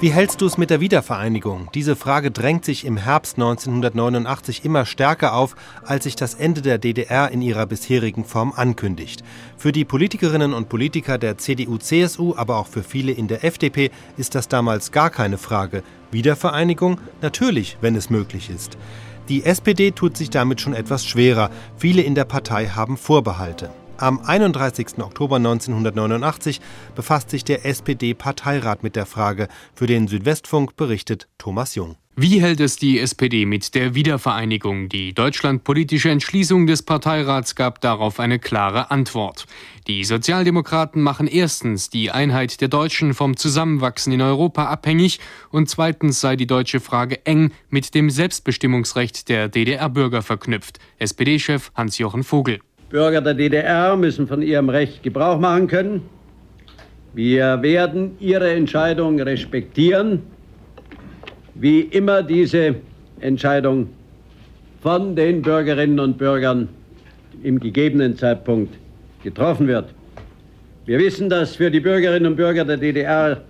Wie hältst du es mit der Wiedervereinigung? Diese Frage drängt sich im Herbst 1989 immer stärker auf, als sich das Ende der DDR in ihrer bisherigen Form ankündigt. Für die Politikerinnen und Politiker der CDU-CSU, aber auch für viele in der FDP ist das damals gar keine Frage. Wiedervereinigung? Natürlich, wenn es möglich ist. Die SPD tut sich damit schon etwas schwerer. Viele in der Partei haben Vorbehalte. Am 31. Oktober 1989 befasst sich der SPD-Parteirat mit der Frage. Für den Südwestfunk berichtet Thomas Jung. Wie hält es die SPD mit der Wiedervereinigung? Die deutschlandpolitische Entschließung des Parteirats gab darauf eine klare Antwort. Die Sozialdemokraten machen erstens die Einheit der Deutschen vom Zusammenwachsen in Europa abhängig und zweitens sei die deutsche Frage eng mit dem Selbstbestimmungsrecht der DDR-Bürger verknüpft. SPD-Chef Hans-Jochen Vogel. Bürger der DDR müssen von ihrem Recht Gebrauch machen können. Wir werden ihre Entscheidung respektieren, wie immer diese Entscheidung von den Bürgerinnen und Bürgern im gegebenen Zeitpunkt getroffen wird. Wir wissen, dass für die Bürgerinnen und Bürger der DDR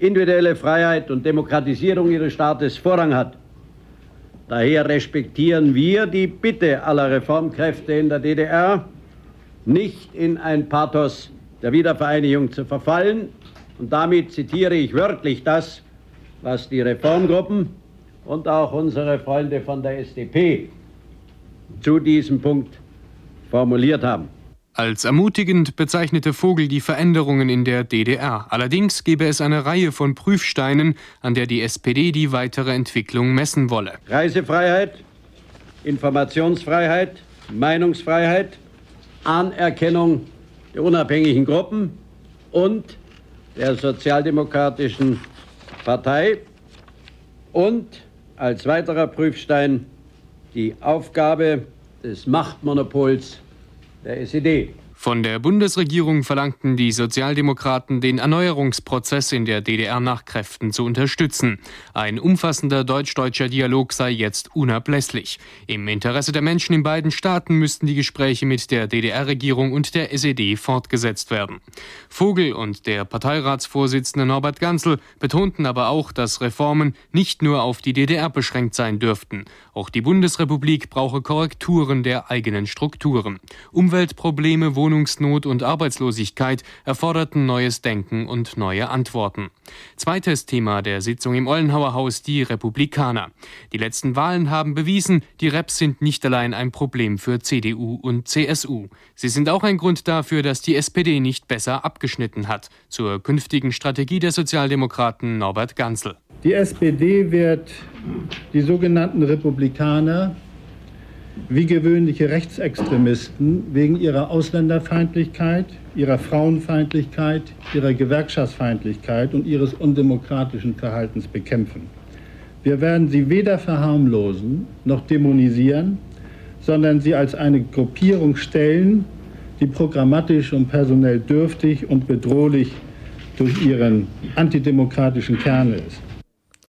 individuelle Freiheit und Demokratisierung ihres Staates Vorrang hat. Daher respektieren wir die Bitte aller Reformkräfte in der DDR, nicht in ein Pathos der Wiedervereinigung zu verfallen. Und damit zitiere ich wörtlich das, was die Reformgruppen und auch unsere Freunde von der SDP zu diesem Punkt formuliert haben. Als ermutigend bezeichnete Vogel die Veränderungen in der DDR. Allerdings gebe es eine Reihe von Prüfsteinen, an der die SPD die weitere Entwicklung messen wolle. Reisefreiheit, Informationsfreiheit, Meinungsfreiheit, Anerkennung der unabhängigen Gruppen und der sozialdemokratischen Partei und als weiterer Prüfstein die Aufgabe des Machtmonopols der SED. Von der Bundesregierung verlangten die Sozialdemokraten, den Erneuerungsprozess in der DDR nach Kräften zu unterstützen. Ein umfassender deutsch-deutscher Dialog sei jetzt unablässlich. Im Interesse der Menschen in beiden Staaten müssten die Gespräche mit der DDR-Regierung und der SED fortgesetzt werden. Vogel und der Parteiratsvorsitzende Norbert Gansel betonten aber auch, dass Reformen nicht nur auf die DDR beschränkt sein dürften. Auch die Bundesrepublik brauche Korrekturen der eigenen Strukturen. Umweltprobleme, Wohnungen Wohnungsnot und Arbeitslosigkeit erforderten neues Denken und neue Antworten. Zweites Thema der Sitzung im Ollenhauer Haus die Republikaner. Die letzten Wahlen haben bewiesen, die Reps sind nicht allein ein Problem für CDU und CSU. Sie sind auch ein Grund dafür, dass die SPD nicht besser abgeschnitten hat. Zur künftigen Strategie der Sozialdemokraten Norbert Gansel. Die SPD wird die sogenannten Republikaner wie gewöhnliche Rechtsextremisten wegen ihrer Ausländerfeindlichkeit, ihrer Frauenfeindlichkeit, ihrer Gewerkschaftsfeindlichkeit und ihres undemokratischen Verhaltens bekämpfen. Wir werden sie weder verharmlosen noch dämonisieren, sondern sie als eine Gruppierung stellen, die programmatisch und personell dürftig und bedrohlich durch ihren antidemokratischen Kern ist.